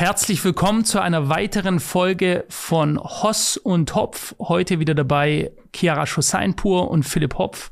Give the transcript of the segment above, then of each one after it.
Herzlich willkommen zu einer weiteren Folge von Hoss und Hopf. Heute wieder dabei Chiara Schoseinpur und Philipp Hopf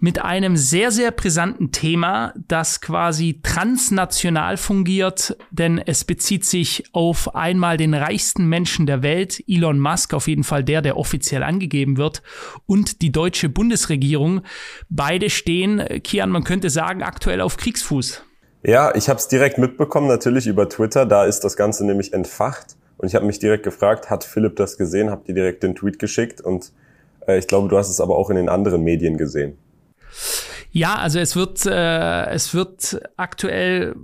mit einem sehr, sehr brisanten Thema, das quasi transnational fungiert, denn es bezieht sich auf einmal den reichsten Menschen der Welt, Elon Musk, auf jeden Fall der, der offiziell angegeben wird, und die deutsche Bundesregierung. Beide stehen, Kian, man könnte sagen, aktuell auf Kriegsfuß. Ja, ich habe es direkt mitbekommen, natürlich über Twitter. Da ist das Ganze nämlich entfacht. Und ich habe mich direkt gefragt, hat Philipp das gesehen? Habt ihr direkt den Tweet geschickt? Und äh, ich glaube, du hast es aber auch in den anderen Medien gesehen. Ja, also es wird, äh, es wird aktuell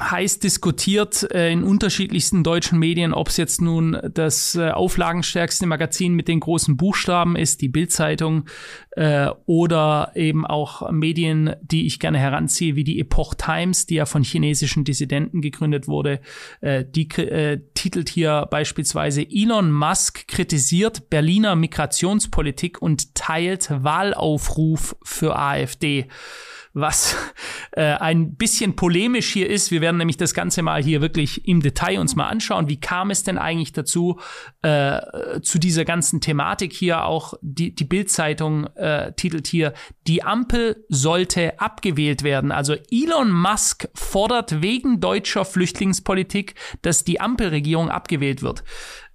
heiß diskutiert äh, in unterschiedlichsten deutschen Medien, ob es jetzt nun das äh, auflagenstärkste Magazin mit den großen Buchstaben ist, die Bildzeitung, äh, oder eben auch Medien, die ich gerne heranziehe, wie die Epoch Times, die ja von chinesischen Dissidenten gegründet wurde. Äh, die äh, titelt hier beispielsweise Elon Musk kritisiert Berliner Migrationspolitik und teilt Wahlaufruf für AfD was äh, ein bisschen polemisch hier ist. Wir werden nämlich das Ganze mal hier wirklich im Detail uns mal anschauen. Wie kam es denn eigentlich dazu, äh, zu dieser ganzen Thematik hier auch? Die, die Bildzeitung äh, titelt hier, die Ampel sollte abgewählt werden. Also Elon Musk fordert wegen deutscher Flüchtlingspolitik, dass die Ampelregierung abgewählt wird.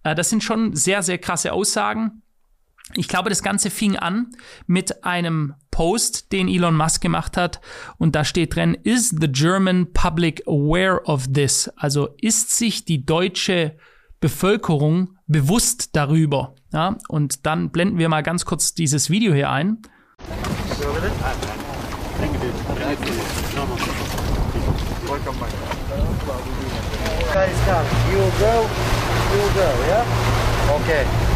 Äh, das sind schon sehr, sehr krasse Aussagen. Ich glaube, das Ganze fing an mit einem Post, den Elon Musk gemacht hat. Und da steht drin, is the German public aware of this? Also ist sich die deutsche Bevölkerung bewusst darüber? Ja, und dann blenden wir mal ganz kurz dieses Video hier ein. Okay.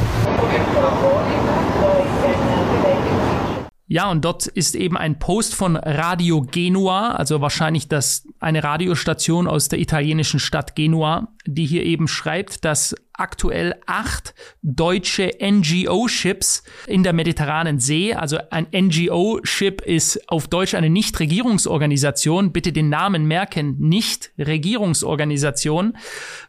Ja, und dort ist eben ein Post von Radio Genua, also wahrscheinlich das, eine Radiostation aus der italienischen Stadt Genua, die hier eben schreibt, dass aktuell acht deutsche NGO-Ships in der Mediterranen See. Also ein NGO-Ship ist auf Deutsch eine Nichtregierungsorganisation. Bitte den Namen merken, Nichtregierungsorganisation.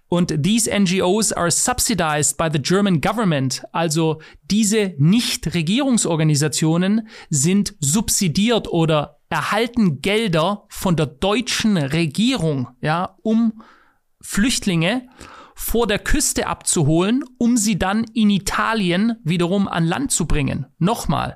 Und these NGOs are subsidized by the German government. Also diese Nichtregierungsorganisationen sind subsidiert oder erhalten Gelder von der deutschen Regierung, ja, um Flüchtlinge vor der Küste abzuholen, um sie dann in Italien wiederum an Land zu bringen. Nochmal,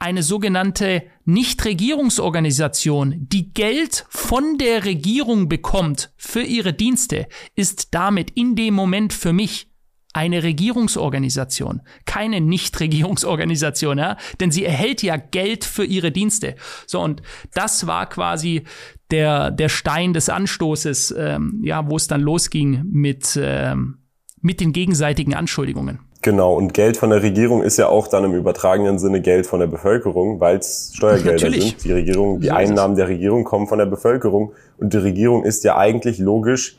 eine sogenannte Nichtregierungsorganisation, die Geld von der Regierung bekommt für ihre Dienste, ist damit in dem Moment für mich eine Regierungsorganisation, keine Nichtregierungsorganisation, ja, denn sie erhält ja Geld für ihre Dienste. So und das war quasi der der Stein des Anstoßes, ähm, ja, wo es dann losging mit ähm, mit den gegenseitigen Anschuldigungen. Genau, und Geld von der Regierung ist ja auch dann im übertragenen Sinne Geld von der Bevölkerung, weil es Steuergelder Natürlich. sind. Die Regierung, die so Einnahmen der Regierung kommen von der Bevölkerung und die Regierung ist ja eigentlich logisch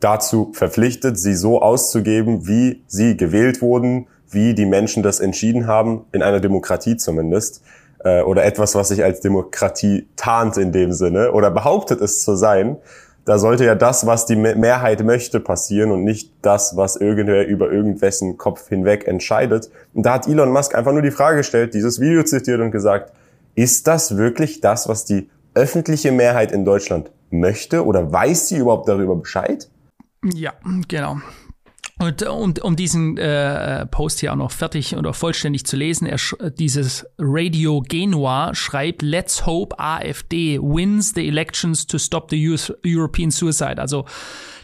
dazu verpflichtet, sie so auszugeben, wie sie gewählt wurden, wie die Menschen das entschieden haben, in einer Demokratie zumindest, äh, oder etwas, was sich als Demokratie tarnt in dem Sinne oder behauptet es zu sein. Da sollte ja das, was die Mehrheit möchte, passieren und nicht das, was irgendwer über irgendwessen Kopf hinweg entscheidet. Und da hat Elon Musk einfach nur die Frage gestellt, dieses Video zitiert und gesagt, ist das wirklich das, was die öffentliche Mehrheit in Deutschland möchte oder weiß sie überhaupt darüber Bescheid? Ja, genau. Und um, um diesen äh, Post hier auch noch fertig oder vollständig zu lesen, er, dieses Radio Genua schreibt, Let's hope AfD wins the elections to stop the European suicide. Also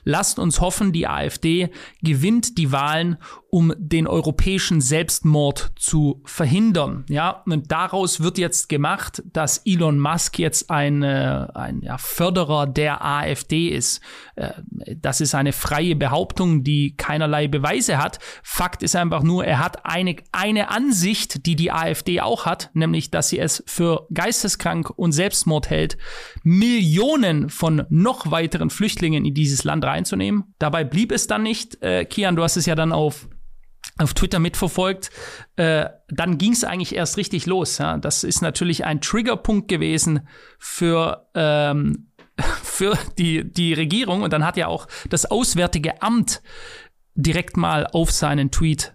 lasst uns hoffen, die AfD gewinnt die Wahlen, um den europäischen Selbstmord zu verhindern. Ja, und daraus wird jetzt gemacht, dass Elon Musk jetzt ein, äh, ein ja, Förderer der AfD ist. Äh, das ist eine freie Behauptung, die keinerlei Beweise hat. Fakt ist einfach nur, er hat eine, eine Ansicht, die die AfD auch hat, nämlich, dass sie es für geisteskrank und Selbstmord hält, Millionen von noch weiteren Flüchtlingen in dieses Land reinzunehmen. Dabei blieb es dann nicht. Äh, Kian, du hast es ja dann auf auf Twitter mitverfolgt, äh, dann ging es eigentlich erst richtig los. Ja? Das ist natürlich ein Triggerpunkt gewesen für ähm, für die, die Regierung. Und dann hat ja auch das Auswärtige Amt direkt mal auf seinen Tweet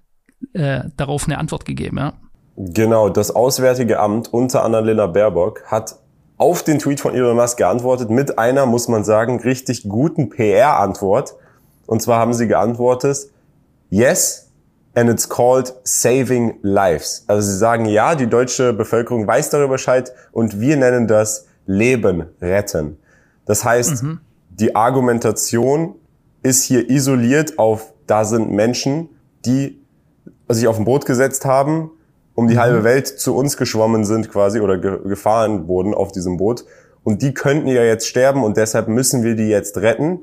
äh, darauf eine Antwort gegeben. Ja. Genau, das Auswärtige Amt unter Annalena Baerbock hat auf den Tweet von Elon Musk geantwortet mit einer, muss man sagen, richtig guten PR-Antwort. Und zwar haben sie geantwortet, yes, and it's called saving lives. Also sie sagen, ja, die deutsche Bevölkerung weiß darüber Bescheid und wir nennen das Leben retten. Das heißt, mhm. die Argumentation ist hier isoliert auf, da sind Menschen, die sich auf ein Boot gesetzt haben, um die mhm. halbe Welt zu uns geschwommen sind quasi oder ge gefahren wurden auf diesem Boot. Und die könnten ja jetzt sterben und deshalb müssen wir die jetzt retten.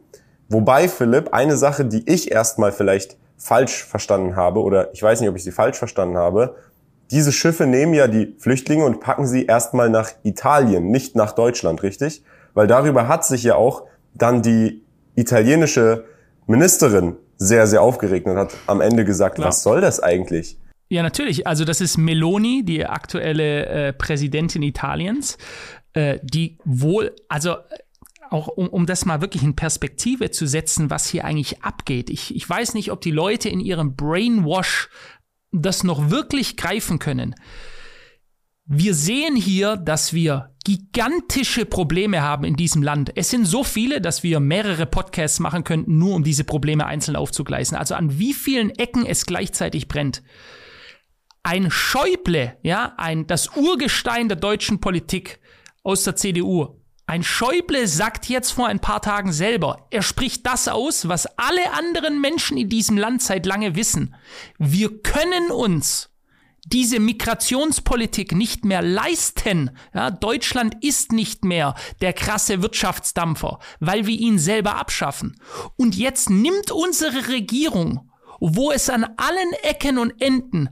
Wobei, Philipp, eine Sache, die ich erstmal vielleicht falsch verstanden habe, oder ich weiß nicht, ob ich sie falsch verstanden habe, diese Schiffe nehmen ja die Flüchtlinge und packen sie erstmal nach Italien, nicht nach Deutschland, richtig? Weil darüber hat sich ja auch dann die italienische Ministerin sehr, sehr aufgeregt und hat am Ende gesagt, Klar. was soll das eigentlich? Ja, natürlich. Also das ist Meloni, die aktuelle äh, Präsidentin Italiens, äh, die wohl, also auch um, um das mal wirklich in Perspektive zu setzen, was hier eigentlich abgeht. Ich, ich weiß nicht, ob die Leute in ihrem Brainwash das noch wirklich greifen können. Wir sehen hier, dass wir gigantische Probleme haben in diesem Land. Es sind so viele, dass wir mehrere Podcasts machen könnten, nur um diese Probleme einzeln aufzugleisen. Also an wie vielen Ecken es gleichzeitig brennt. Ein Schäuble, ja, ein, das Urgestein der deutschen Politik aus der CDU, ein Schäuble sagt jetzt vor ein paar Tagen selber, er spricht das aus, was alle anderen Menschen in diesem Land seit lange wissen. Wir können uns diese Migrationspolitik nicht mehr leisten. Ja, Deutschland ist nicht mehr der krasse Wirtschaftsdampfer, weil wir ihn selber abschaffen. Und jetzt nimmt unsere Regierung, wo es an allen Ecken und Enden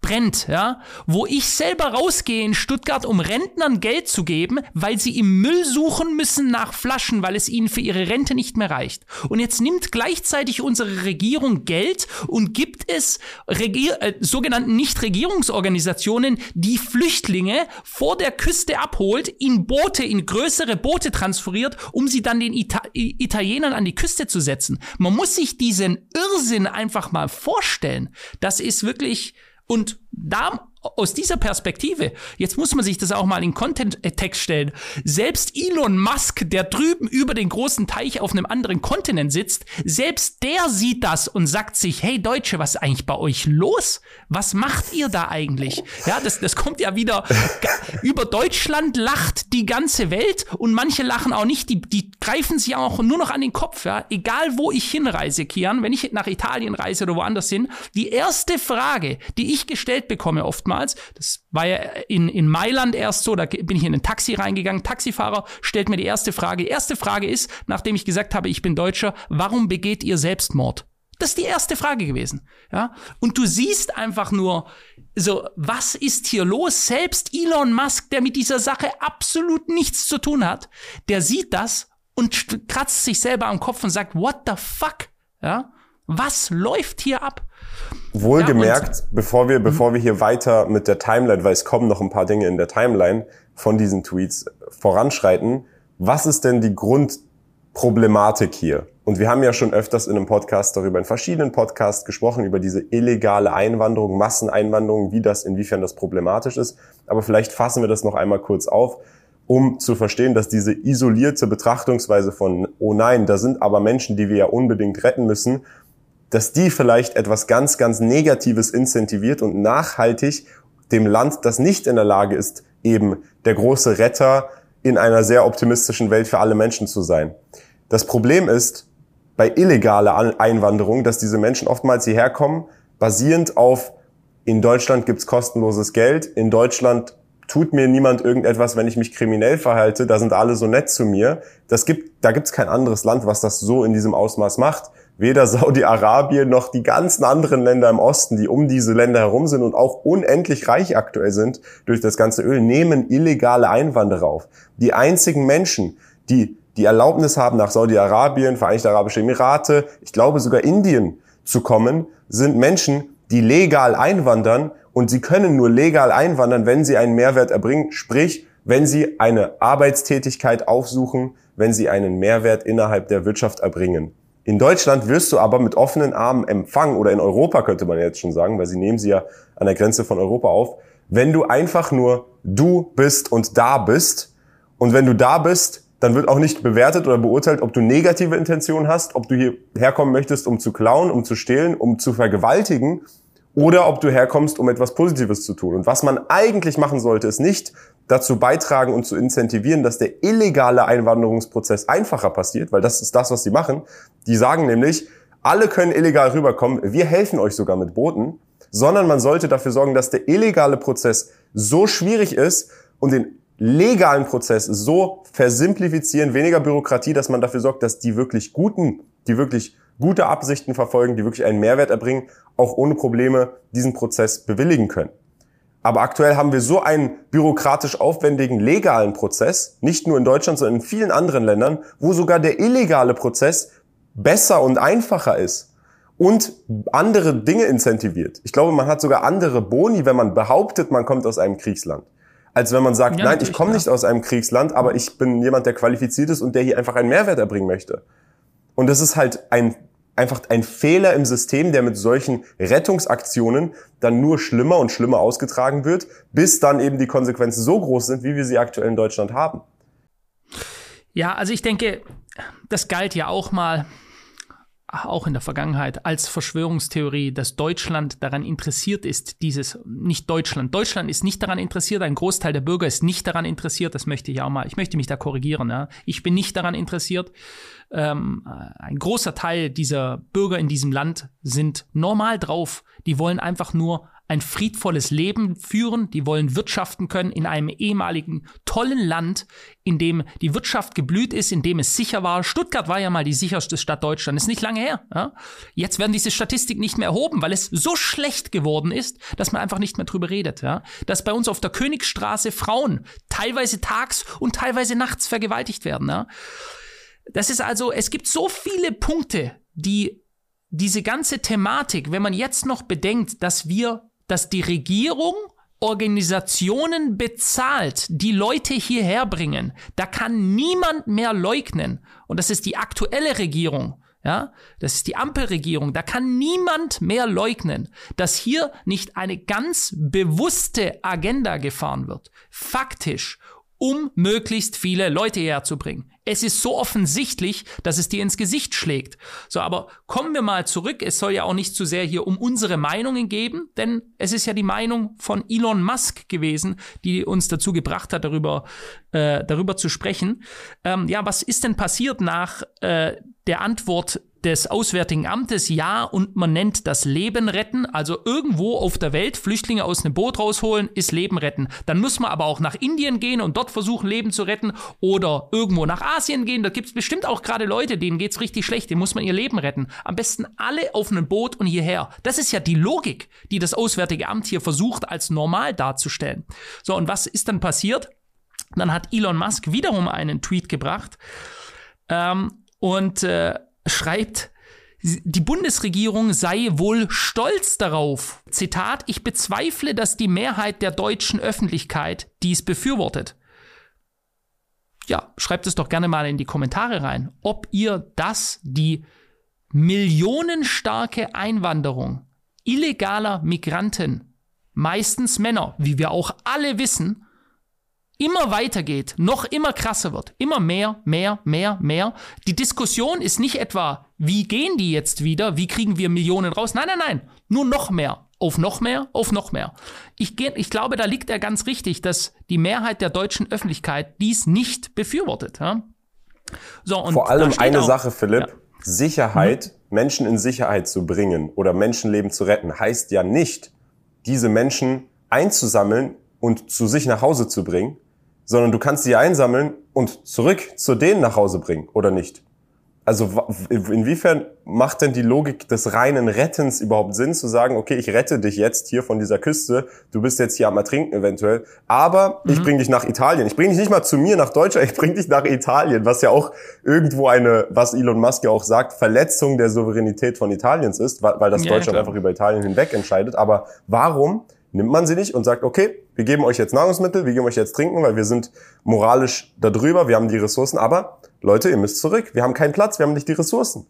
brennt, ja, wo ich selber rausgehe in Stuttgart, um Rentnern Geld zu geben, weil sie im Müll suchen müssen nach Flaschen, weil es ihnen für ihre Rente nicht mehr reicht. Und jetzt nimmt gleichzeitig unsere Regierung Geld und gibt es Regier äh, sogenannten Nichtregierungsorganisationen, die Flüchtlinge vor der Küste abholt, in Boote, in größere Boote transferiert, um sie dann den Ita Italienern an die Küste zu setzen. Man muss sich diesen Irrsinn einfach mal vorstellen. Das ist wirklich und da aus dieser Perspektive, jetzt muss man sich das auch mal in Content-Text stellen. Selbst Elon Musk, der drüben über den großen Teich auf einem anderen Kontinent sitzt, selbst der sieht das und sagt sich, hey Deutsche, was ist eigentlich bei euch los? Was macht ihr da eigentlich? Ja, das, das kommt ja wieder, über Deutschland lacht die ganze Welt und manche lachen auch nicht, die, die greifen sich auch nur noch an den Kopf, ja. Egal wo ich hinreise, Kian, wenn ich nach Italien reise oder woanders hin, die erste Frage, die ich gestellt bekomme oftmals, damals. Das war ja in, in Mailand erst so, da bin ich in ein Taxi reingegangen. Taxifahrer stellt mir die erste Frage. Die erste Frage ist, nachdem ich gesagt habe, ich bin Deutscher, warum begeht ihr Selbstmord? Das ist die erste Frage gewesen. Ja? Und du siehst einfach nur, so, was ist hier los? Selbst Elon Musk, der mit dieser Sache absolut nichts zu tun hat, der sieht das und kratzt sich selber am Kopf und sagt, what the fuck? Ja? Was läuft hier ab? Wohlgemerkt, ja, bevor wir, bevor wir hier weiter mit der Timeline, weil es kommen noch ein paar Dinge in der Timeline von diesen Tweets voranschreiten, was ist denn die Grundproblematik hier? Und wir haben ja schon öfters in einem Podcast darüber, in verschiedenen Podcasts gesprochen, über diese illegale Einwanderung, Masseneinwanderung, wie das, inwiefern das problematisch ist. Aber vielleicht fassen wir das noch einmal kurz auf, um zu verstehen, dass diese isolierte Betrachtungsweise von, oh nein, da sind aber Menschen, die wir ja unbedingt retten müssen, dass die vielleicht etwas ganz, ganz Negatives incentiviert und nachhaltig dem Land, das nicht in der Lage ist, eben der große Retter in einer sehr optimistischen Welt für alle Menschen zu sein. Das Problem ist bei illegaler Einwanderung, dass diese Menschen oftmals hierher kommen, basierend auf, in Deutschland gibt's kostenloses Geld, in Deutschland tut mir niemand irgendetwas, wenn ich mich kriminell verhalte, da sind alle so nett zu mir. Das gibt, da gibt's kein anderes Land, was das so in diesem Ausmaß macht weder Saudi-Arabien noch die ganzen anderen Länder im Osten, die um diese Länder herum sind und auch unendlich reich aktuell sind durch das ganze Öl, nehmen illegale Einwanderer auf. Die einzigen Menschen, die die Erlaubnis haben, nach Saudi-Arabien, Vereinigte Arabische Emirate, ich glaube sogar Indien zu kommen, sind Menschen, die legal einwandern und sie können nur legal einwandern, wenn sie einen Mehrwert erbringen, sprich wenn sie eine Arbeitstätigkeit aufsuchen, wenn sie einen Mehrwert innerhalb der Wirtschaft erbringen. In Deutschland wirst du aber mit offenen Armen empfangen, oder in Europa könnte man jetzt schon sagen, weil sie nehmen sie ja an der Grenze von Europa auf, wenn du einfach nur du bist und da bist. Und wenn du da bist, dann wird auch nicht bewertet oder beurteilt, ob du negative Intentionen hast, ob du hier herkommen möchtest, um zu klauen, um zu stehlen, um zu vergewaltigen oder ob du herkommst, um etwas Positives zu tun. Und was man eigentlich machen sollte, ist nicht dazu beitragen und zu incentivieren, dass der illegale Einwanderungsprozess einfacher passiert, weil das ist das, was sie machen. Die sagen nämlich, alle können illegal rüberkommen, wir helfen euch sogar mit Booten, sondern man sollte dafür sorgen, dass der illegale Prozess so schwierig ist und den legalen Prozess so versimplifizieren, weniger Bürokratie, dass man dafür sorgt, dass die wirklich guten, die wirklich gute Absichten verfolgen, die wirklich einen Mehrwert erbringen, auch ohne Probleme diesen Prozess bewilligen können. Aber aktuell haben wir so einen bürokratisch aufwendigen legalen Prozess, nicht nur in Deutschland, sondern in vielen anderen Ländern, wo sogar der illegale Prozess besser und einfacher ist und andere Dinge incentiviert. Ich glaube, man hat sogar andere Boni, wenn man behauptet, man kommt aus einem Kriegsland als wenn man sagt, ja, nein, ich komme nicht aus einem Kriegsland, aber ich bin jemand, der qualifiziert ist und der hier einfach einen Mehrwert erbringen möchte. Und das ist halt ein, einfach ein Fehler im System, der mit solchen Rettungsaktionen dann nur schlimmer und schlimmer ausgetragen wird, bis dann eben die Konsequenzen so groß sind, wie wir sie aktuell in Deutschland haben. Ja, also ich denke, das galt ja auch mal auch in der Vergangenheit als Verschwörungstheorie, dass Deutschland daran interessiert ist, dieses, nicht Deutschland. Deutschland ist nicht daran interessiert, ein Großteil der Bürger ist nicht daran interessiert, das möchte ich auch mal, ich möchte mich da korrigieren. Ja. Ich bin nicht daran interessiert. Ähm, ein großer Teil dieser Bürger in diesem Land sind normal drauf. Die wollen einfach nur ein friedvolles Leben führen, die wollen wirtschaften können in einem ehemaligen tollen Land, in dem die Wirtschaft geblüht ist, in dem es sicher war. Stuttgart war ja mal die sicherste Stadt Deutschlands, ist nicht lange her. Ja? Jetzt werden diese Statistiken nicht mehr erhoben, weil es so schlecht geworden ist, dass man einfach nicht mehr drüber redet. Ja? Dass bei uns auf der Königsstraße Frauen teilweise tags und teilweise nachts vergewaltigt werden. Ja? Das ist also, es gibt so viele Punkte, die diese ganze Thematik, wenn man jetzt noch bedenkt, dass wir dass die Regierung Organisationen bezahlt, die Leute hierher bringen. Da kann niemand mehr leugnen. Und das ist die aktuelle Regierung. Ja, das ist die Ampelregierung. Da kann niemand mehr leugnen, dass hier nicht eine ganz bewusste Agenda gefahren wird. Faktisch um möglichst viele Leute herzubringen. Es ist so offensichtlich, dass es dir ins Gesicht schlägt. So, aber kommen wir mal zurück. Es soll ja auch nicht zu sehr hier um unsere Meinungen geben, denn es ist ja die Meinung von Elon Musk gewesen, die uns dazu gebracht hat, darüber, äh, darüber zu sprechen. Ähm, ja, was ist denn passiert nach äh, der Antwort des Auswärtigen Amtes, ja, und man nennt das Leben retten. Also irgendwo auf der Welt Flüchtlinge aus einem Boot rausholen, ist Leben retten. Dann muss man aber auch nach Indien gehen und dort versuchen, Leben zu retten. Oder irgendwo nach Asien gehen. Da gibt es bestimmt auch gerade Leute, denen geht's richtig schlecht, denen muss man ihr Leben retten. Am besten alle auf einem Boot und hierher. Das ist ja die Logik, die das Auswärtige Amt hier versucht, als normal darzustellen. So, und was ist dann passiert? Dann hat Elon Musk wiederum einen Tweet gebracht. Ähm, und äh, schreibt, die Bundesregierung sei wohl stolz darauf. Zitat, ich bezweifle, dass die Mehrheit der deutschen Öffentlichkeit dies befürwortet. Ja, schreibt es doch gerne mal in die Kommentare rein, ob ihr das, die millionenstarke Einwanderung illegaler Migranten, meistens Männer, wie wir auch alle wissen, immer weitergeht, noch immer krasser wird, immer mehr, mehr, mehr, mehr. Die Diskussion ist nicht etwa, wie gehen die jetzt wieder, wie kriegen wir Millionen raus? Nein, nein, nein, nur noch mehr, auf noch mehr, auf noch mehr. Ich, geh, ich glaube, da liegt er ganz richtig, dass die Mehrheit der deutschen Öffentlichkeit dies nicht befürwortet. Ja? So, und Vor allem eine auch, Sache, Philipp. Ja. Sicherheit, mhm. Menschen in Sicherheit zu bringen oder Menschenleben zu retten, heißt ja nicht, diese Menschen einzusammeln und zu sich nach Hause zu bringen, sondern du kannst sie einsammeln und zurück zu denen nach Hause bringen, oder nicht? Also inwiefern macht denn die Logik des reinen Rettens überhaupt Sinn, zu sagen, okay, ich rette dich jetzt hier von dieser Küste, du bist jetzt hier am Ertrinken eventuell, aber mhm. ich bringe dich nach Italien. Ich bringe dich nicht mal zu mir nach Deutschland, ich bringe dich nach Italien, was ja auch irgendwo eine, was Elon Musk ja auch sagt, Verletzung der Souveränität von Italiens ist, weil, weil das ja, Deutschland ja, einfach über Italien hinweg entscheidet. Aber warum nimmt man sie nicht und sagt, okay, wir geben euch jetzt Nahrungsmittel, wir geben euch jetzt Trinken, weil wir sind moralisch darüber, wir haben die Ressourcen, aber Leute, ihr müsst zurück, wir haben keinen Platz, wir haben nicht die Ressourcen.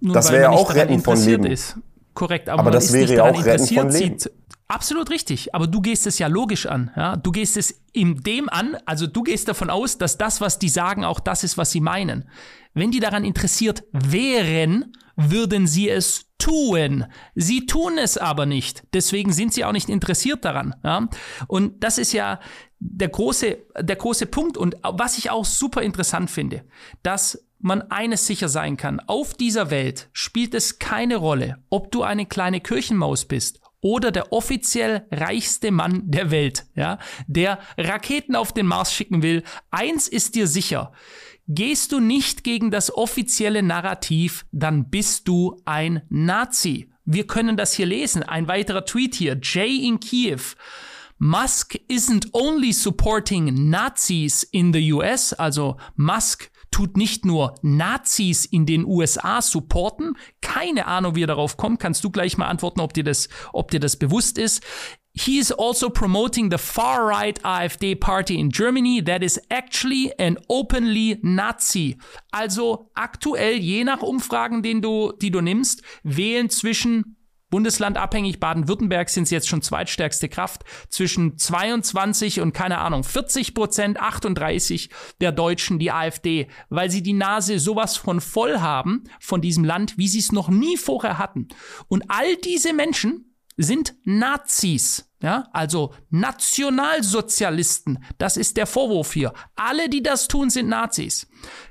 Nun, das wäre ja auch Retten von Leben. Ist. Korrekt, aber, aber das wäre ja auch Retten von Leben. Sieht, Absolut richtig, aber du gehst es ja logisch an. Ja? Du gehst es in dem an, also du gehst davon aus, dass das, was die sagen, auch das ist, was sie meinen. Wenn die daran interessiert wären, würden sie es tun. Sie tun es aber nicht. Deswegen sind sie auch nicht interessiert daran. Ja? Und das ist ja der große, der große Punkt. Und was ich auch super interessant finde, dass man eines sicher sein kann. Auf dieser Welt spielt es keine Rolle, ob du eine kleine Kirchenmaus bist oder der offiziell reichste Mann der Welt, ja, der Raketen auf den Mars schicken will. Eins ist dir sicher. Gehst du nicht gegen das offizielle Narrativ, dann bist du ein Nazi. Wir können das hier lesen. Ein weiterer Tweet hier. Jay in Kiew. Musk isn't only supporting Nazis in the US, also Musk tut nicht nur Nazis in den USA supporten. Keine Ahnung, wie er darauf kommt. Kannst du gleich mal antworten, ob dir das, ob dir das bewusst ist. He is also promoting the far right AfD party in Germany that is actually an openly Nazi. Also aktuell, je nach Umfragen, den du, die du nimmst, wählen zwischen Bundeslandabhängig Baden-Württemberg sind sie jetzt schon zweitstärkste Kraft. Zwischen 22 und keine Ahnung, 40 Prozent, 38 der Deutschen die AfD, weil sie die Nase sowas von voll haben von diesem Land, wie sie es noch nie vorher hatten. Und all diese Menschen sind Nazis. Ja, also Nationalsozialisten. Das ist der Vorwurf hier. Alle, die das tun, sind Nazis.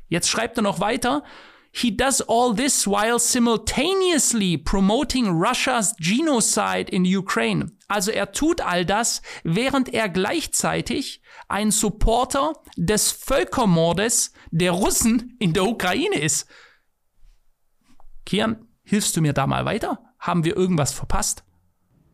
Jetzt schreibt er noch weiter. He does all this while simultaneously promoting Russia's genocide in Ukraine. Also er tut all das, während er gleichzeitig ein Supporter des Völkermordes der Russen in der Ukraine ist. Kian, hilfst du mir da mal weiter? Haben wir irgendwas verpasst?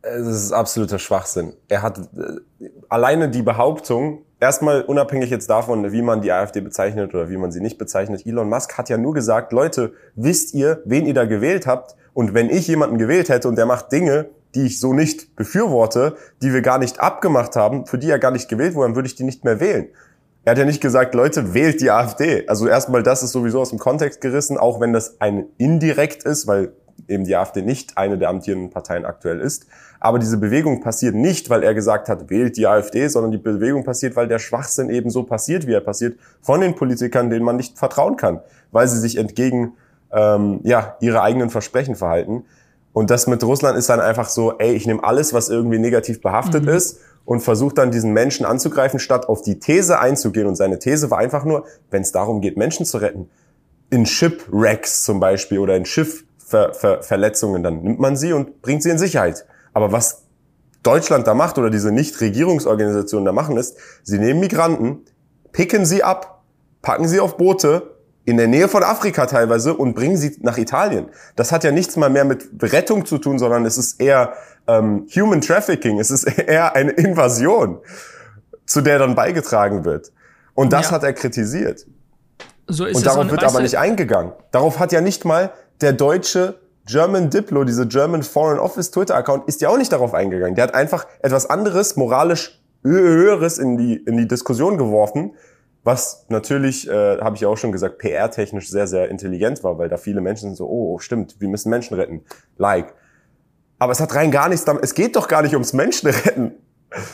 Es ist absoluter Schwachsinn. Er hat äh, alleine die Behauptung, erstmal unabhängig jetzt davon, wie man die AfD bezeichnet oder wie man sie nicht bezeichnet, Elon Musk hat ja nur gesagt, Leute, wisst ihr, wen ihr da gewählt habt? Und wenn ich jemanden gewählt hätte und der macht Dinge, die ich so nicht befürworte, die wir gar nicht abgemacht haben, für die er gar nicht gewählt wurde, dann würde ich die nicht mehr wählen. Er hat ja nicht gesagt, Leute, wählt die AfD. Also erstmal, das ist sowieso aus dem Kontext gerissen, auch wenn das ein indirekt ist, weil eben die AfD nicht eine der amtierenden Parteien aktuell ist. Aber diese Bewegung passiert nicht, weil er gesagt hat, wählt die AfD, sondern die Bewegung passiert, weil der Schwachsinn eben so passiert, wie er passiert, von den Politikern, denen man nicht vertrauen kann, weil sie sich entgegen ähm, ja, ihre eigenen Versprechen verhalten. Und das mit Russland ist dann einfach so, ey, ich nehme alles, was irgendwie negativ behaftet mhm. ist und versuche dann diesen Menschen anzugreifen, statt auf die These einzugehen. Und seine These war einfach nur, wenn es darum geht, Menschen zu retten, in Shipwrecks zum Beispiel oder in Schiffverletzungen, dann nimmt man sie und bringt sie in Sicherheit. Aber was Deutschland da macht oder diese Nichtregierungsorganisationen da machen ist, sie nehmen Migranten, picken sie ab, packen sie auf Boote in der Nähe von Afrika teilweise und bringen sie nach Italien. Das hat ja nichts mal mehr mit Rettung zu tun, sondern es ist eher ähm, Human Trafficking, es ist eher eine Invasion, zu der dann beigetragen wird. Und das ja. hat er kritisiert. So und darauf wird aber nicht eingegangen. Darauf hat ja nicht mal der deutsche German Diplo, diese German Foreign Office Twitter-Account, ist ja auch nicht darauf eingegangen. Der hat einfach etwas anderes, moralisch Höheres in die, in die Diskussion geworfen, was natürlich, äh, habe ich ja auch schon gesagt, PR-technisch sehr, sehr intelligent war, weil da viele Menschen sind so, oh, stimmt, wir müssen Menschen retten. Like. Aber es hat rein gar nichts damit, es geht doch gar nicht ums Menschenretten.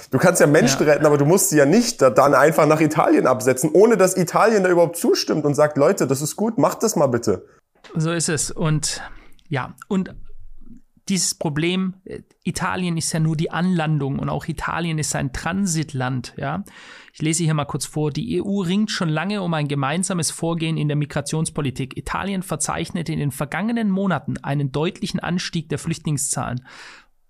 Du kannst ja Menschen ja. retten, aber du musst sie ja nicht dann einfach nach Italien absetzen, ohne dass Italien da überhaupt zustimmt und sagt, Leute, das ist gut, macht das mal bitte. So ist es. Und ja, und dieses Problem, äh, Italien ist ja nur die Anlandung und auch Italien ist ein Transitland, ja. Ich lese hier mal kurz vor. Die EU ringt schon lange um ein gemeinsames Vorgehen in der Migrationspolitik. Italien verzeichnete in den vergangenen Monaten einen deutlichen Anstieg der Flüchtlingszahlen.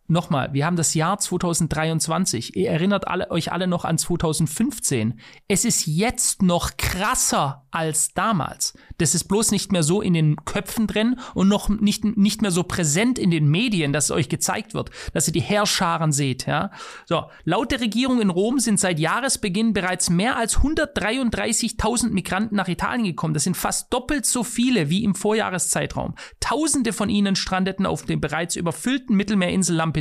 Nochmal, wir haben das Jahr 2023. Ihr erinnert alle, euch alle noch an 2015. Es ist jetzt noch krasser als damals. Das ist bloß nicht mehr so in den Köpfen drin und noch nicht, nicht mehr so präsent in den Medien, dass es euch gezeigt wird, dass ihr die Herrscharen seht, ja. So. Laut der Regierung in Rom sind seit Jahresbeginn bereits mehr als 133.000 Migranten nach Italien gekommen. Das sind fast doppelt so viele wie im Vorjahreszeitraum. Tausende von ihnen strandeten auf dem bereits überfüllten Mittelmeerinsel Lampedusa.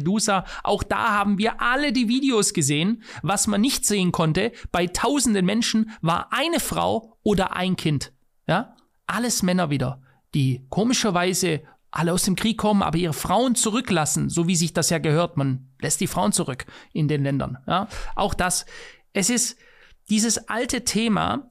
Auch da haben wir alle die Videos gesehen. Was man nicht sehen konnte, bei tausenden Menschen war eine Frau oder ein Kind. Ja? Alles Männer wieder, die komischerweise alle aus dem Krieg kommen, aber ihre Frauen zurücklassen, so wie sich das ja gehört. Man lässt die Frauen zurück in den Ländern. Ja? Auch das. Es ist dieses alte Thema,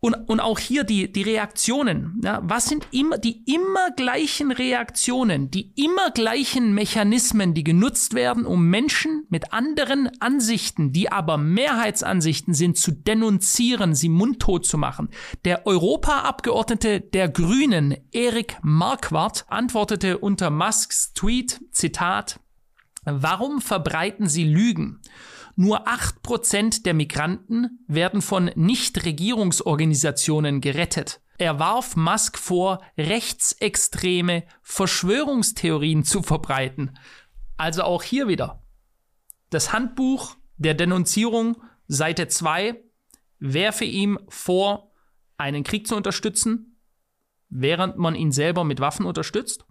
und, und auch hier die, die Reaktionen. Ja, was sind immer die immer gleichen Reaktionen, die immer gleichen Mechanismen, die genutzt werden, um Menschen mit anderen Ansichten, die aber Mehrheitsansichten sind, zu denunzieren, sie mundtot zu machen. Der Europaabgeordnete der Grünen, Erik Marquardt, antwortete unter Musks Tweet, Zitat, Warum verbreiten Sie Lügen? Nur acht Prozent der Migranten werden von Nichtregierungsorganisationen gerettet. Er warf Musk vor, rechtsextreme Verschwörungstheorien zu verbreiten. Also auch hier wieder. Das Handbuch der Denunzierung, Seite 2, werfe ihm vor, einen Krieg zu unterstützen, während man ihn selber mit Waffen unterstützt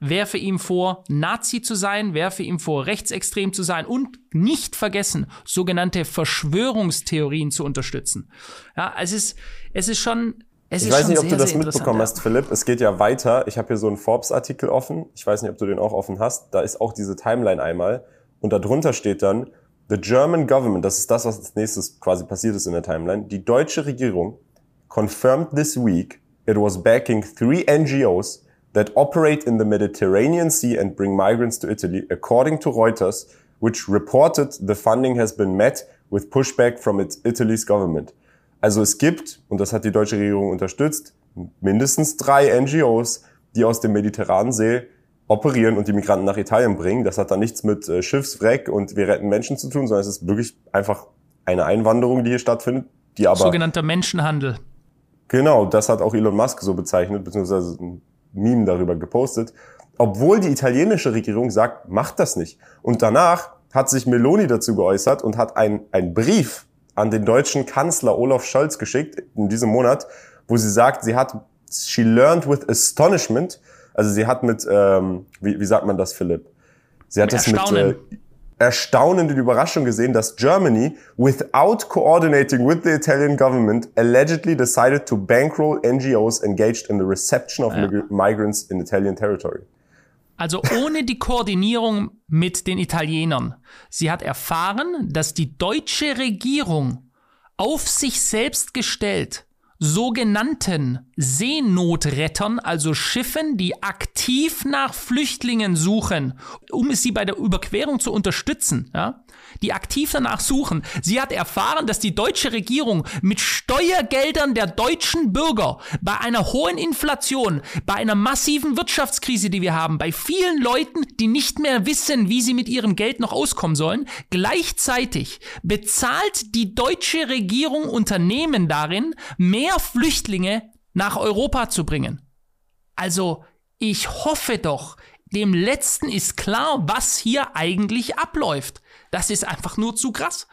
werfe ihm vor, Nazi zu sein, werfe ihm vor, rechtsextrem zu sein und nicht vergessen, sogenannte Verschwörungstheorien zu unterstützen. Ja, es ist, es ist schon, es ich weiß nicht, ob sehr, du das mitbekommen hast, Philipp. Es geht ja weiter. Ich habe hier so einen Forbes-Artikel offen. Ich weiß nicht, ob du den auch offen hast. Da ist auch diese Timeline einmal. Und darunter steht dann, The German Government, das ist das, was als nächstes quasi passiert ist in der Timeline. Die deutsche Regierung confirmed this week it was backing three NGOs that operate in the Mediterranean Sea and bring migrants to Italy, according to Reuters, which reported the funding has been met with pushback from its Italy's government. Also es gibt, und das hat die deutsche Regierung unterstützt, mindestens drei NGOs, die aus dem Mediterranen See operieren und die Migranten nach Italien bringen. Das hat dann nichts mit äh, Schiffswreck und wir retten Menschen zu tun, sondern es ist wirklich einfach eine Einwanderung, die hier stattfindet, die aber... Sogenannter Menschenhandel. Genau, das hat auch Elon Musk so bezeichnet, beziehungsweise Meme darüber gepostet, obwohl die italienische Regierung sagt, macht das nicht. Und danach hat sich Meloni dazu geäußert und hat einen Brief an den deutschen Kanzler Olaf Scholz geschickt in diesem Monat, wo sie sagt, sie hat, she learned with astonishment, also sie hat mit, ähm, wie, wie sagt man das, Philipp? Sie hat das mit äh, erstaunende Überraschung gesehen, dass Germany, without coordinating with the Italian government, allegedly decided to bankroll NGOs engaged in the reception of ja. migrants in Italian territory. Also ohne die Koordinierung mit den Italienern. Sie hat erfahren, dass die deutsche Regierung auf sich selbst gestellt sogenannten Seenotrettern, also Schiffen, die aktiv nach Flüchtlingen suchen, um sie bei der Überquerung zu unterstützen, ja, die aktiv danach suchen. Sie hat erfahren, dass die deutsche Regierung mit Steuergeldern der deutschen Bürger bei einer hohen Inflation, bei einer massiven Wirtschaftskrise, die wir haben, bei vielen Leuten, die nicht mehr wissen, wie sie mit ihrem Geld noch auskommen sollen, gleichzeitig bezahlt die deutsche Regierung Unternehmen darin, mehr Flüchtlinge nach Europa zu bringen. Also, ich hoffe doch, dem Letzten ist klar, was hier eigentlich abläuft. Das ist einfach nur zu krass.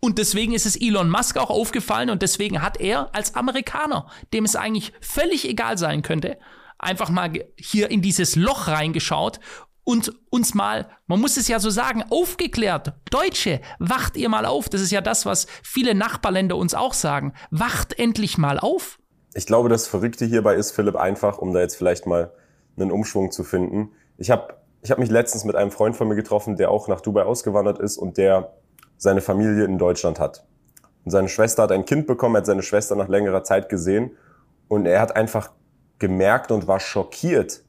Und deswegen ist es Elon Musk auch aufgefallen und deswegen hat er als Amerikaner, dem es eigentlich völlig egal sein könnte, einfach mal hier in dieses Loch reingeschaut und uns mal, man muss es ja so sagen, aufgeklärt. Deutsche, wacht ihr mal auf. Das ist ja das, was viele Nachbarländer uns auch sagen. Wacht endlich mal auf. Ich glaube, das Verrückte hierbei ist, Philipp, einfach, um da jetzt vielleicht mal einen Umschwung zu finden. Ich habe ich hab mich letztens mit einem Freund von mir getroffen, der auch nach Dubai ausgewandert ist und der seine Familie in Deutschland hat. Und seine Schwester hat ein Kind bekommen, hat seine Schwester nach längerer Zeit gesehen und er hat einfach gemerkt und war schockiert,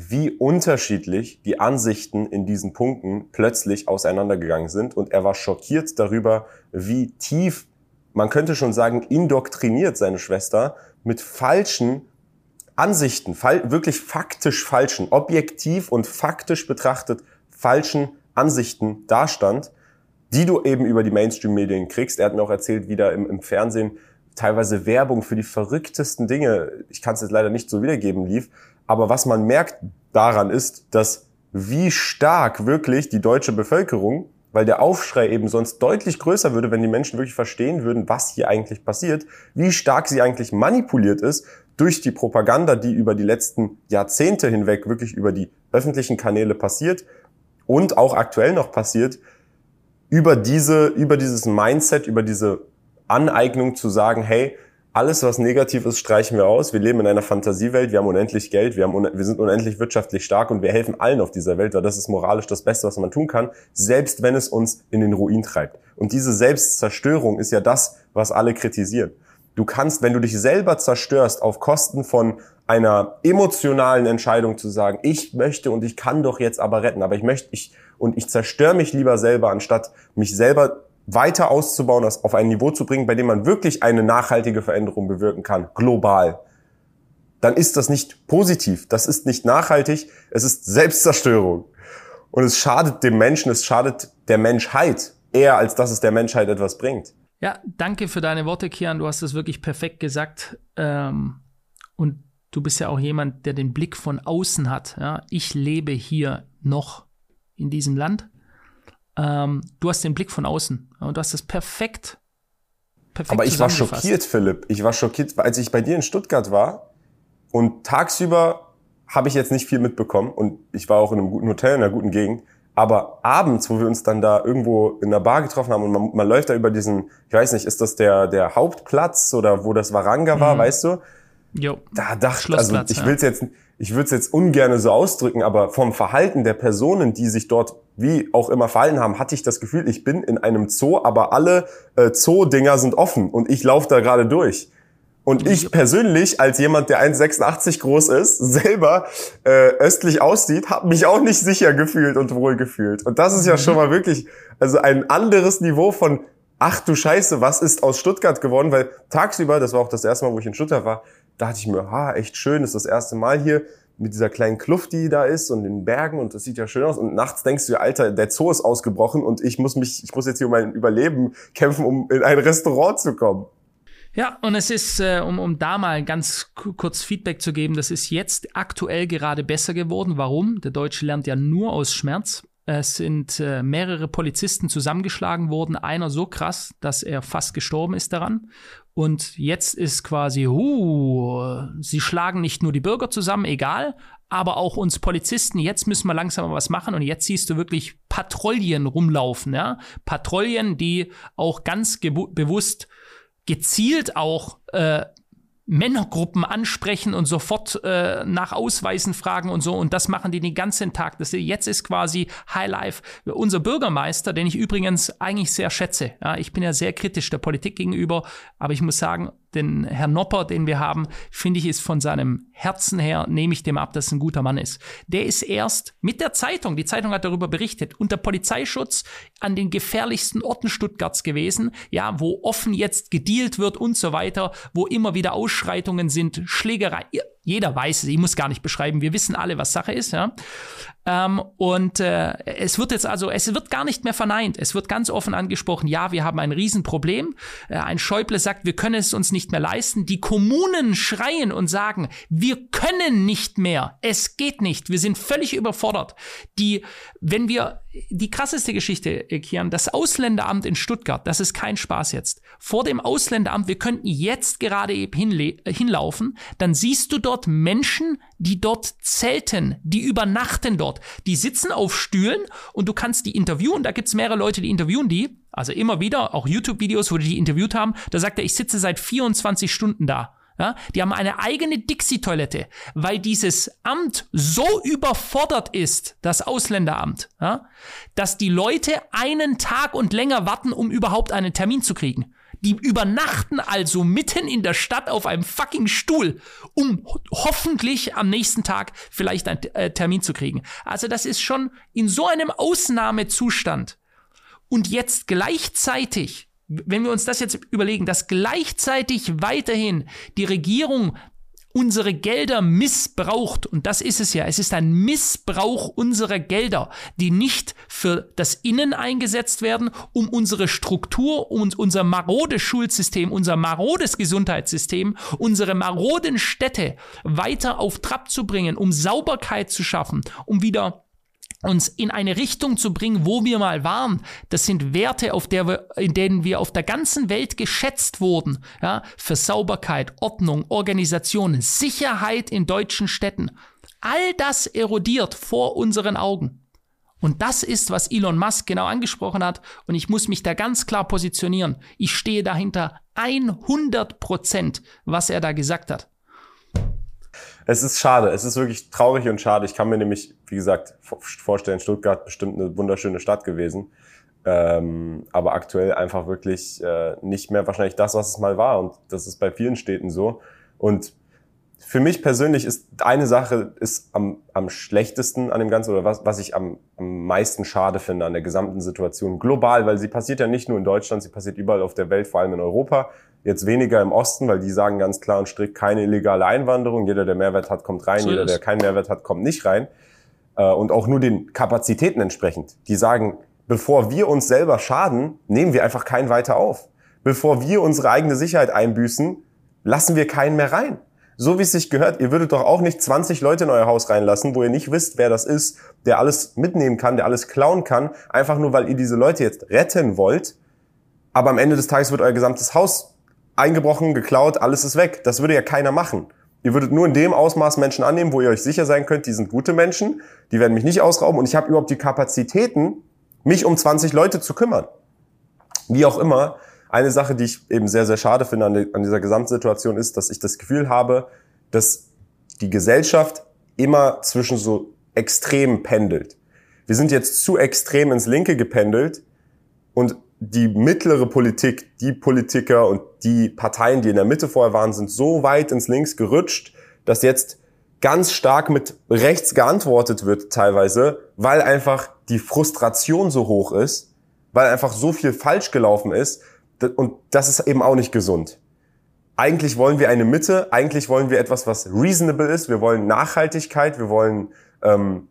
wie unterschiedlich die Ansichten in diesen Punkten plötzlich auseinandergegangen sind. Und er war schockiert darüber, wie tief, man könnte schon sagen, indoktriniert seine Schwester mit falschen Ansichten, wirklich faktisch falschen, objektiv und faktisch betrachtet falschen Ansichten dastand, die du eben über die Mainstream-Medien kriegst. Er hat mir auch erzählt, wie da im, im Fernsehen teilweise Werbung für die verrücktesten Dinge, ich kann es jetzt leider nicht so wiedergeben, lief. Aber was man merkt daran ist, dass wie stark wirklich die deutsche Bevölkerung, weil der Aufschrei eben sonst deutlich größer würde, wenn die Menschen wirklich verstehen würden, was hier eigentlich passiert, wie stark sie eigentlich manipuliert ist durch die Propaganda, die über die letzten Jahrzehnte hinweg wirklich über die öffentlichen Kanäle passiert und auch aktuell noch passiert, über diese, über dieses Mindset, über diese Aneignung zu sagen, hey, alles, was negativ ist, streichen wir aus. Wir leben in einer Fantasiewelt, wir haben unendlich Geld, wir, haben wir sind unendlich wirtschaftlich stark und wir helfen allen auf dieser Welt, weil das ist moralisch das Beste, was man tun kann, selbst wenn es uns in den Ruin treibt. Und diese Selbstzerstörung ist ja das, was alle kritisieren. Du kannst, wenn du dich selber zerstörst auf Kosten von einer emotionalen Entscheidung zu sagen, ich möchte und ich kann doch jetzt aber retten, aber ich möchte, ich, und ich zerstöre mich lieber selber, anstatt mich selber weiter auszubauen, das auf ein Niveau zu bringen, bei dem man wirklich eine nachhaltige Veränderung bewirken kann, global, dann ist das nicht positiv, das ist nicht nachhaltig, es ist Selbstzerstörung. Und es schadet dem Menschen, es schadet der Menschheit eher, als dass es der Menschheit etwas bringt. Ja, danke für deine Worte, Kian. Du hast das wirklich perfekt gesagt. Ähm, und du bist ja auch jemand, der den Blick von außen hat. Ja? Ich lebe hier noch in diesem Land ähm, du hast den Blick von außen und du hast das perfekt. perfekt Aber ich war schockiert, Philipp. Ich war schockiert, als ich bei dir in Stuttgart war und tagsüber habe ich jetzt nicht viel mitbekommen und ich war auch in einem guten Hotel, in einer guten Gegend. Aber abends, wo wir uns dann da irgendwo in der Bar getroffen haben und man, man läuft da über diesen, ich weiß nicht, ist das der, der Hauptplatz oder wo das Waranga war, mhm. weißt du? Jo. Da dachte ich, also ich will es jetzt, ich würde es jetzt ungern so ausdrücken, aber vom Verhalten der Personen, die sich dort wie auch immer verhalten haben, hatte ich das Gefühl, ich bin in einem Zoo, aber alle äh, Zoo-Dinger sind offen und ich laufe da gerade durch. Und ich persönlich, als jemand, der 1,86 groß ist, selber äh, östlich aussieht, habe mich auch nicht sicher gefühlt und wohl gefühlt. Und das ist ja schon mal wirklich also ein anderes Niveau von ach du Scheiße, was ist aus Stuttgart geworden? Weil tagsüber, das war auch das erste Mal, wo ich in Stuttgart war, dachte ich mir, ha, echt schön, ist das erste Mal hier mit dieser kleinen Kluft, die da ist und den Bergen und das sieht ja schön aus. Und nachts denkst du, Alter, der Zoo ist ausgebrochen und ich muss mich, ich muss jetzt hier um mein Überleben kämpfen, um in ein Restaurant zu kommen. Ja, und es ist, äh, um, um da mal ganz kurz Feedback zu geben, das ist jetzt aktuell gerade besser geworden. Warum? Der Deutsche lernt ja nur aus Schmerz. Es sind äh, mehrere Polizisten zusammengeschlagen worden, einer so krass, dass er fast gestorben ist daran. Und jetzt ist quasi, uh, sie schlagen nicht nur die Bürger zusammen, egal, aber auch uns Polizisten, jetzt müssen wir langsam mal was machen und jetzt siehst du wirklich Patrouillen rumlaufen, ja. Patrouillen, die auch ganz bewusst gezielt auch äh, Männergruppen ansprechen und sofort äh, nach Ausweisen fragen und so. Und das machen die den ganzen Tag. Das, jetzt ist quasi Highlife. Unser Bürgermeister, den ich übrigens eigentlich sehr schätze. Ja, ich bin ja sehr kritisch der Politik gegenüber, aber ich muss sagen, den Herrn Nopper, den wir haben, finde ich, ist von seinem Herzen her, nehme ich dem ab, dass es ein guter Mann ist. Der ist erst mit der Zeitung, die Zeitung hat darüber berichtet, unter Polizeischutz an den gefährlichsten Orten Stuttgarts gewesen, ja, wo offen jetzt gedealt wird und so weiter, wo immer wieder Ausschreitungen sind, Schlägerei. Jeder weiß es, ich muss gar nicht beschreiben, wir wissen alle, was Sache ist, ja. Ähm, und äh, es wird jetzt also, es wird gar nicht mehr verneint. Es wird ganz offen angesprochen, ja, wir haben ein Riesenproblem. Äh, ein Schäuble sagt, wir können es uns nicht mehr leisten. Die Kommunen schreien und sagen, wir können nicht mehr. Es geht nicht. Wir sind völlig überfordert. Die, wenn wir, die krasseste Geschichte, äh, Kian, das Ausländeramt in Stuttgart, das ist kein Spaß jetzt. Vor dem Ausländeramt, wir könnten jetzt gerade eben hinlaufen, dann siehst du dort Menschen, die dort zelten, die übernachten dort. Die sitzen auf Stühlen und du kannst die interviewen. Da gibt's mehrere Leute, die interviewen die. Also immer wieder, auch YouTube-Videos, wo die die interviewt haben. Da sagt er, ich sitze seit 24 Stunden da. Ja, die haben eine eigene Dixie-Toilette, weil dieses Amt so überfordert ist, das Ausländeramt, ja, dass die Leute einen Tag und länger warten, um überhaupt einen Termin zu kriegen. Die übernachten also mitten in der Stadt auf einem fucking Stuhl, um hoffentlich am nächsten Tag vielleicht einen äh, Termin zu kriegen. Also das ist schon in so einem Ausnahmezustand. Und jetzt gleichzeitig, wenn wir uns das jetzt überlegen, dass gleichzeitig weiterhin die Regierung unsere Gelder missbraucht. Und das ist es ja. Es ist ein Missbrauch unserer Gelder, die nicht für das Innen eingesetzt werden, um unsere Struktur und unser marodes Schulsystem, unser marodes Gesundheitssystem, unsere maroden Städte weiter auf Trab zu bringen, um Sauberkeit zu schaffen, um wieder uns in eine Richtung zu bringen, wo wir mal waren. Das sind Werte, auf der wir, in denen wir auf der ganzen Welt geschätzt wurden. Ja, für Sauberkeit, Ordnung, Organisation, Sicherheit in deutschen Städten. All das erodiert vor unseren Augen. Und das ist, was Elon Musk genau angesprochen hat. Und ich muss mich da ganz klar positionieren. Ich stehe dahinter 100 Prozent, was er da gesagt hat. Es ist schade, es ist wirklich traurig und schade. Ich kann mir nämlich, wie gesagt, vorstellen, Stuttgart bestimmt eine wunderschöne Stadt gewesen. Ähm, aber aktuell einfach wirklich äh, nicht mehr wahrscheinlich das, was es mal war. Und das ist bei vielen Städten so. Und für mich persönlich ist eine Sache ist am, am schlechtesten an dem Ganzen oder was, was ich am, am meisten schade finde an der gesamten Situation global, weil sie passiert ja nicht nur in Deutschland, sie passiert überall auf der Welt, vor allem in Europa. Jetzt weniger im Osten, weil die sagen ganz klar und strikt keine illegale Einwanderung. Jeder, der Mehrwert hat, kommt rein. So jeder, der keinen Mehrwert hat, kommt nicht rein. Äh, und auch nur den Kapazitäten entsprechend. Die sagen, bevor wir uns selber schaden, nehmen wir einfach keinen weiter auf. Bevor wir unsere eigene Sicherheit einbüßen, lassen wir keinen mehr rein. So wie es sich gehört, ihr würdet doch auch nicht 20 Leute in euer Haus reinlassen, wo ihr nicht wisst, wer das ist, der alles mitnehmen kann, der alles klauen kann, einfach nur weil ihr diese Leute jetzt retten wollt. Aber am Ende des Tages wird euer gesamtes Haus eingebrochen, geklaut, alles ist weg. Das würde ja keiner machen. Ihr würdet nur in dem Ausmaß Menschen annehmen, wo ihr euch sicher sein könnt, die sind gute Menschen, die werden mich nicht ausrauben und ich habe überhaupt die Kapazitäten, mich um 20 Leute zu kümmern. Wie auch immer, eine Sache, die ich eben sehr, sehr schade finde an, dieser Gesamtsituation ist, dass ich das Gefühl habe, dass die Gesellschaft immer zwischen so Extremen pendelt. Wir sind jetzt zu extrem ins Linke gependelt und die mittlere Politik, die Politiker und die Parteien, die in der Mitte vorher waren, sind so weit ins Links gerutscht, dass jetzt ganz stark mit rechts geantwortet wird teilweise, weil einfach die Frustration so hoch ist, weil einfach so viel falsch gelaufen ist und das ist eben auch nicht gesund. Eigentlich wollen wir eine Mitte, eigentlich wollen wir etwas, was reasonable ist, wir wollen Nachhaltigkeit, wir wollen ähm,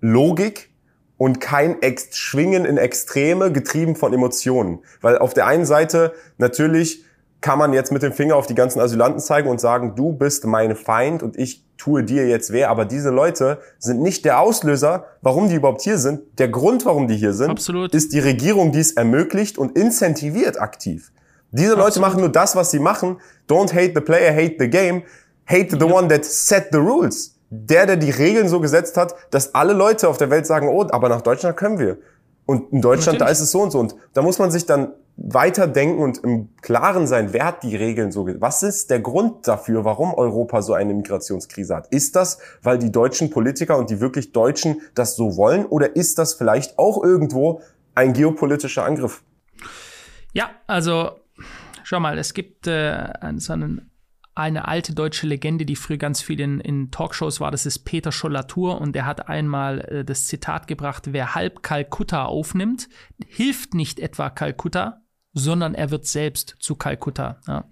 Logik und kein Ex Schwingen in Extreme, getrieben von Emotionen. Weil auf der einen Seite natürlich kann man jetzt mit dem Finger auf die ganzen Asylanten zeigen und sagen, du bist mein Feind und ich tue dir jetzt weh. Aber diese Leute sind nicht der Auslöser, warum die überhaupt hier sind. Der Grund, warum die hier sind, Absolut. ist die Regierung, die es ermöglicht und incentiviert aktiv. Diese Absolut. Leute machen nur das, was sie machen. Don't hate the player, hate the game. Hate the ja. one that set the rules der, der die Regeln so gesetzt hat, dass alle Leute auf der Welt sagen, oh, aber nach Deutschland können wir. Und in Deutschland, da ist es so und so. Und da muss man sich dann weiterdenken und im Klaren sein, wer hat die Regeln so, was ist der Grund dafür, warum Europa so eine Migrationskrise hat? Ist das, weil die deutschen Politiker und die wirklich Deutschen das so wollen oder ist das vielleicht auch irgendwo ein geopolitischer Angriff? Ja, also schau mal, es gibt äh, so einen eine alte deutsche Legende, die früher ganz viel in, in Talkshows war, das ist Peter Schollatur und der hat einmal äh, das Zitat gebracht, wer halb Kalkutta aufnimmt, hilft nicht etwa Kalkutta, sondern er wird selbst zu Kalkutta. Ja.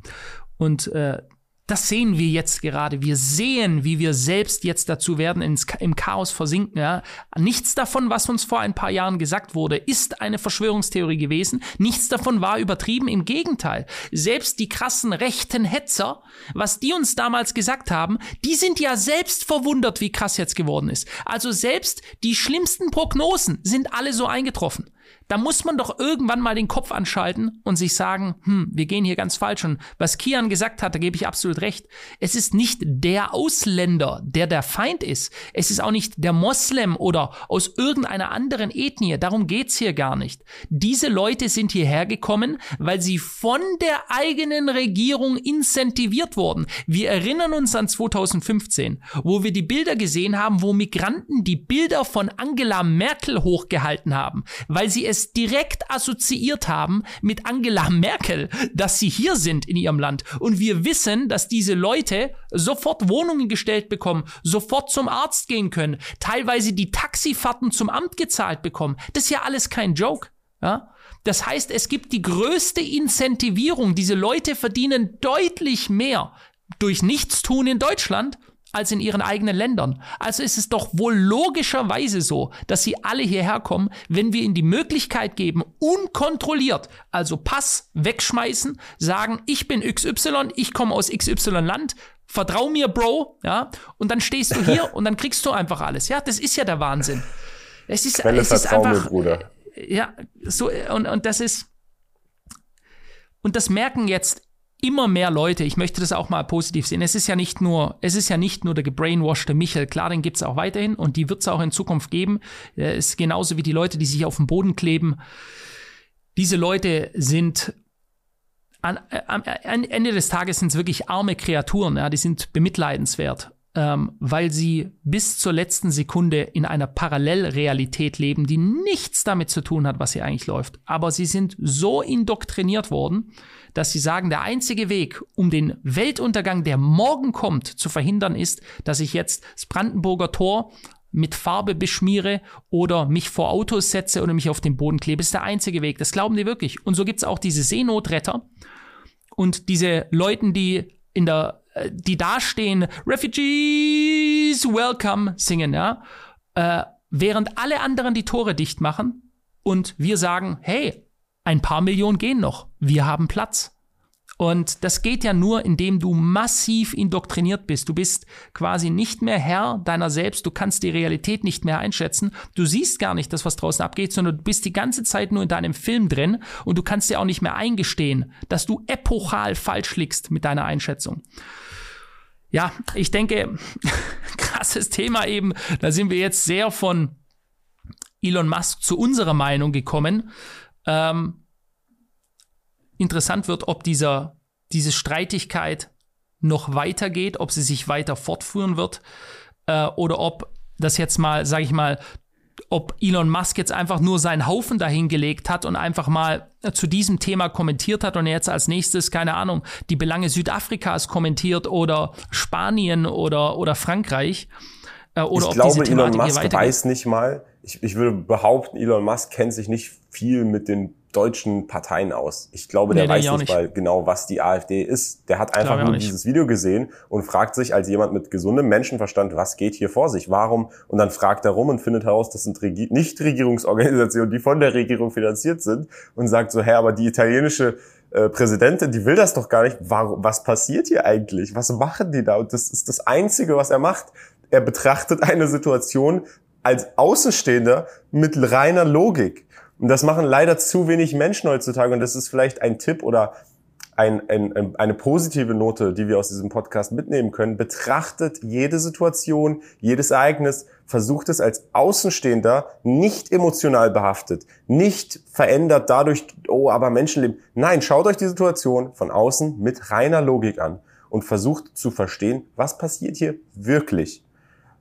Und äh, das sehen wir jetzt gerade. Wir sehen, wie wir selbst jetzt dazu werden, ins, im Chaos versinken. Ja. Nichts davon, was uns vor ein paar Jahren gesagt wurde, ist eine Verschwörungstheorie gewesen. Nichts davon war übertrieben. Im Gegenteil. Selbst die krassen rechten Hetzer, was die uns damals gesagt haben, die sind ja selbst verwundert, wie krass jetzt geworden ist. Also selbst die schlimmsten Prognosen sind alle so eingetroffen. Da muss man doch irgendwann mal den Kopf anschalten und sich sagen, hm, wir gehen hier ganz falsch. Und was Kian gesagt hat, da gebe ich absolut recht. Es ist nicht der Ausländer, der der Feind ist. Es ist auch nicht der Moslem oder aus irgendeiner anderen Ethnie. Darum geht's hier gar nicht. Diese Leute sind hierher gekommen, weil sie von der eigenen Regierung incentiviert wurden. Wir erinnern uns an 2015, wo wir die Bilder gesehen haben, wo Migranten die Bilder von Angela Merkel hochgehalten haben, weil sie es direkt assoziiert haben mit Angela Merkel, dass sie hier sind in ihrem Land. Und wir wissen, dass diese Leute sofort Wohnungen gestellt bekommen, sofort zum Arzt gehen können, teilweise die Taxifahrten zum Amt gezahlt bekommen. Das ist ja alles kein Joke. Ja? Das heißt, es gibt die größte Incentivierung. Diese Leute verdienen deutlich mehr durch Nichtstun in Deutschland als in ihren eigenen Ländern. Also ist es doch wohl logischerweise so, dass sie alle hierher kommen, wenn wir ihnen die Möglichkeit geben, unkontrolliert, also Pass wegschmeißen, sagen, ich bin XY, ich komme aus XY Land, vertrau mir, Bro, ja, und dann stehst du hier und dann kriegst du einfach alles. Ja, das ist ja der Wahnsinn. Es ist, Quelle es ist einfach, mir, Bruder. Ja, so, und, und das ist, und das merken jetzt immer mehr Leute, ich möchte das auch mal positiv sehen. Es ist ja nicht nur, es ist ja nicht nur der gebrainwashte Michel, klar, den gibt's auch weiterhin und die wird's auch in Zukunft geben. Es ist genauso wie die Leute, die sich auf den Boden kleben. Diese Leute sind an, am Ende des Tages sind es wirklich arme Kreaturen, ja, die sind bemitleidenswert ähm, weil sie bis zur letzten Sekunde in einer Parallelrealität leben, die nichts damit zu tun hat, was hier eigentlich läuft. Aber sie sind so indoktriniert worden, dass sie sagen, der einzige Weg, um den Weltuntergang, der morgen kommt, zu verhindern, ist, dass ich jetzt das Brandenburger Tor mit Farbe beschmiere oder mich vor Autos setze oder mich auf den Boden klebe. Ist der einzige Weg. Das glauben die wirklich. Und so gibt's auch diese Seenotretter und diese Leuten, die in der die dastehen, Refugees, welcome, singen, ja, äh, während alle anderen die Tore dicht machen und wir sagen, hey, ein paar Millionen gehen noch, wir haben Platz. Und das geht ja nur, indem du massiv indoktriniert bist. Du bist quasi nicht mehr Herr deiner selbst. Du kannst die Realität nicht mehr einschätzen. Du siehst gar nicht das, was draußen abgeht, sondern du bist die ganze Zeit nur in deinem Film drin und du kannst dir auch nicht mehr eingestehen, dass du epochal falsch liegst mit deiner Einschätzung. Ja, ich denke, krasses Thema eben. Da sind wir jetzt sehr von Elon Musk zu unserer Meinung gekommen. Ähm, interessant wird, ob dieser, diese Streitigkeit noch weitergeht, ob sie sich weiter fortführen wird äh, oder ob das jetzt mal, sage ich mal, ob Elon Musk jetzt einfach nur seinen Haufen dahingelegt hat und einfach mal zu diesem Thema kommentiert hat und jetzt als nächstes, keine Ahnung, die Belange Südafrikas kommentiert oder Spanien oder, oder Frankreich. Äh, oder ich ob glaube, Elon Musk weiß nicht mal, ich, ich würde behaupten, Elon Musk kennt sich nicht viel mit den deutschen Parteien aus. Ich glaube, der nee, weiß nicht, mal genau, was die AfD ist. Der hat einfach nur dieses Video gesehen und fragt sich als jemand mit gesundem Menschenverstand, was geht hier vor sich? Warum? Und dann fragt er rum und findet heraus, das sind Regi Nichtregierungsorganisationen, die von der Regierung finanziert sind und sagt so, hä, aber die italienische äh, Präsidentin, die will das doch gar nicht. Warum, was passiert hier eigentlich? Was machen die da? Und das ist das Einzige, was er macht. Er betrachtet eine Situation als Außenstehender mit reiner Logik. Und das machen leider zu wenig Menschen heutzutage. Und das ist vielleicht ein Tipp oder ein, ein, eine positive Note, die wir aus diesem Podcast mitnehmen können. Betrachtet jede Situation, jedes Ereignis, versucht es als Außenstehender nicht emotional behaftet, nicht verändert dadurch, oh, aber Menschenleben. Nein, schaut euch die Situation von außen mit reiner Logik an und versucht zu verstehen, was passiert hier wirklich.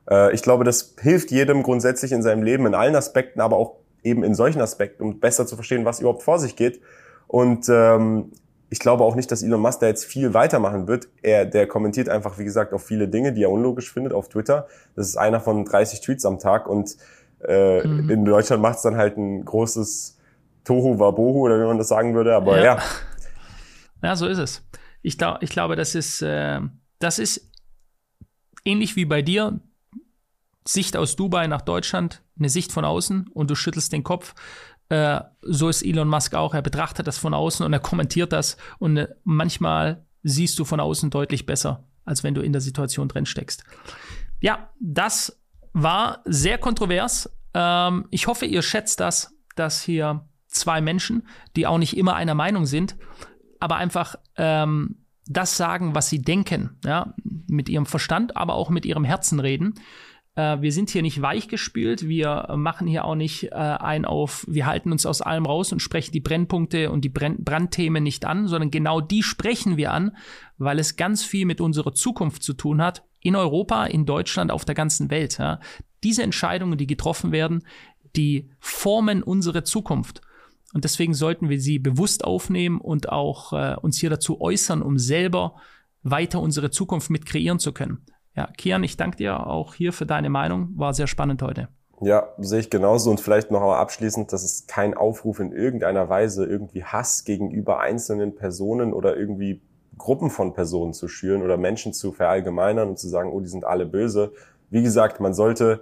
Äh, ich glaube, das hilft jedem grundsätzlich in seinem Leben, in allen Aspekten, aber auch eben in solchen Aspekten, um besser zu verstehen, was überhaupt vor sich geht. Und ähm, ich glaube auch nicht, dass Elon Musk da jetzt viel weitermachen wird. Er, der kommentiert einfach, wie gesagt, auf viele Dinge, die er unlogisch findet auf Twitter. Das ist einer von 30 Tweets am Tag und äh, mhm. in Deutschland macht es dann halt ein großes Tohu Wabohu oder wie man das sagen würde. Aber ja. Ja, ja so ist es. Ich, glaub, ich glaube, das ist, äh, das ist ähnlich wie bei dir. Sicht aus Dubai nach Deutschland, eine Sicht von außen und du schüttelst den Kopf. Äh, so ist Elon Musk auch. Er betrachtet das von außen und er kommentiert das. Und äh, manchmal siehst du von außen deutlich besser, als wenn du in der Situation drin steckst. Ja, das war sehr kontrovers. Ähm, ich hoffe, ihr schätzt das, dass hier zwei Menschen, die auch nicht immer einer Meinung sind, aber einfach ähm, das sagen, was sie denken, ja, mit ihrem Verstand, aber auch mit ihrem Herzen reden. Äh, wir sind hier nicht weichgespült, wir machen hier auch nicht äh, ein auf, wir halten uns aus allem raus und sprechen die Brennpunkte und die Brenn Brandthemen nicht an, sondern genau die sprechen wir an, weil es ganz viel mit unserer Zukunft zu tun hat, in Europa, in Deutschland, auf der ganzen Welt. Ja. Diese Entscheidungen, die getroffen werden, die formen unsere Zukunft. Und deswegen sollten wir sie bewusst aufnehmen und auch äh, uns hier dazu äußern, um selber weiter unsere Zukunft mit kreieren zu können. Ja, Kian, ich danke dir auch hier für deine Meinung. War sehr spannend heute. Ja, sehe ich genauso. Und vielleicht noch einmal abschließend, dass es kein Aufruf in irgendeiner Weise irgendwie Hass gegenüber einzelnen Personen oder irgendwie Gruppen von Personen zu schüren oder Menschen zu verallgemeinern und zu sagen, oh, die sind alle böse. Wie gesagt, man sollte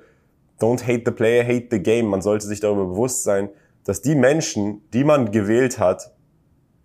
don't hate the player, hate the game. Man sollte sich darüber bewusst sein, dass die Menschen, die man gewählt hat,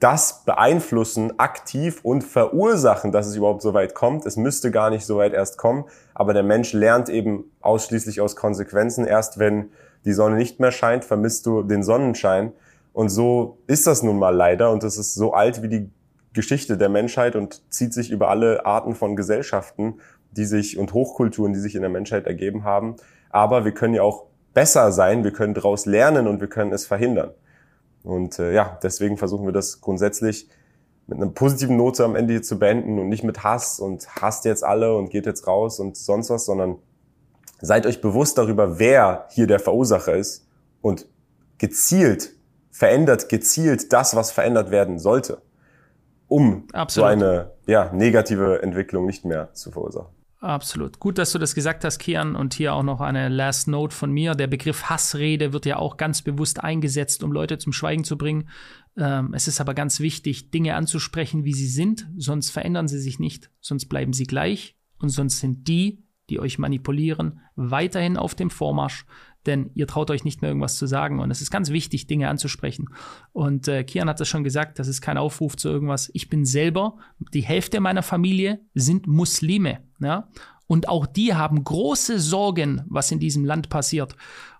das beeinflussen aktiv und verursachen, dass es überhaupt so weit kommt. Es müsste gar nicht so weit erst kommen, aber der Mensch lernt eben ausschließlich aus Konsequenzen. Erst wenn die Sonne nicht mehr scheint, vermisst du den Sonnenschein. Und so ist das nun mal leider und es ist so alt wie die Geschichte der Menschheit und zieht sich über alle Arten von Gesellschaften, die sich und Hochkulturen, die sich in der Menschheit ergeben haben. Aber wir können ja auch besser sein, wir können daraus lernen und wir können es verhindern. Und äh, ja, deswegen versuchen wir das grundsätzlich mit einer positiven Note am Ende hier zu beenden und nicht mit Hass und hasst jetzt alle und geht jetzt raus und sonst was, sondern seid euch bewusst darüber, wer hier der Verursacher ist und gezielt, verändert gezielt das, was verändert werden sollte, um Absolut. so eine ja, negative Entwicklung nicht mehr zu verursachen. Absolut. Gut, dass du das gesagt hast, Kian. Und hier auch noch eine Last Note von mir. Der Begriff Hassrede wird ja auch ganz bewusst eingesetzt, um Leute zum Schweigen zu bringen. Ähm, es ist aber ganz wichtig, Dinge anzusprechen, wie sie sind, sonst verändern sie sich nicht, sonst bleiben sie gleich und sonst sind die, die euch manipulieren, weiterhin auf dem Vormarsch, denn ihr traut euch nicht mehr irgendwas zu sagen. Und es ist ganz wichtig, Dinge anzusprechen. Und äh, Kian hat das schon gesagt, das ist kein Aufruf zu irgendwas. Ich bin selber, die Hälfte meiner Familie sind Muslime. Ja? Und auch die haben große Sorgen, was in diesem Land passiert.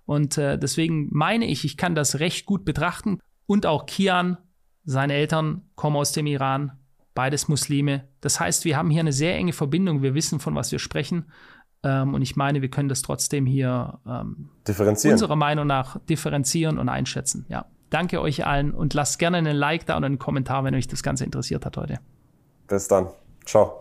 Und äh, deswegen meine ich, ich kann das recht gut betrachten. Und auch Kian, seine Eltern kommen aus dem Iran, beides Muslime. Das heißt, wir haben hier eine sehr enge Verbindung. Wir wissen, von was wir sprechen. Ähm, und ich meine, wir können das trotzdem hier ähm, differenzieren. unserer Meinung nach differenzieren und einschätzen. Ja. Danke euch allen und lasst gerne einen Like da und einen Kommentar, wenn euch das Ganze interessiert hat heute. Bis dann. Ciao.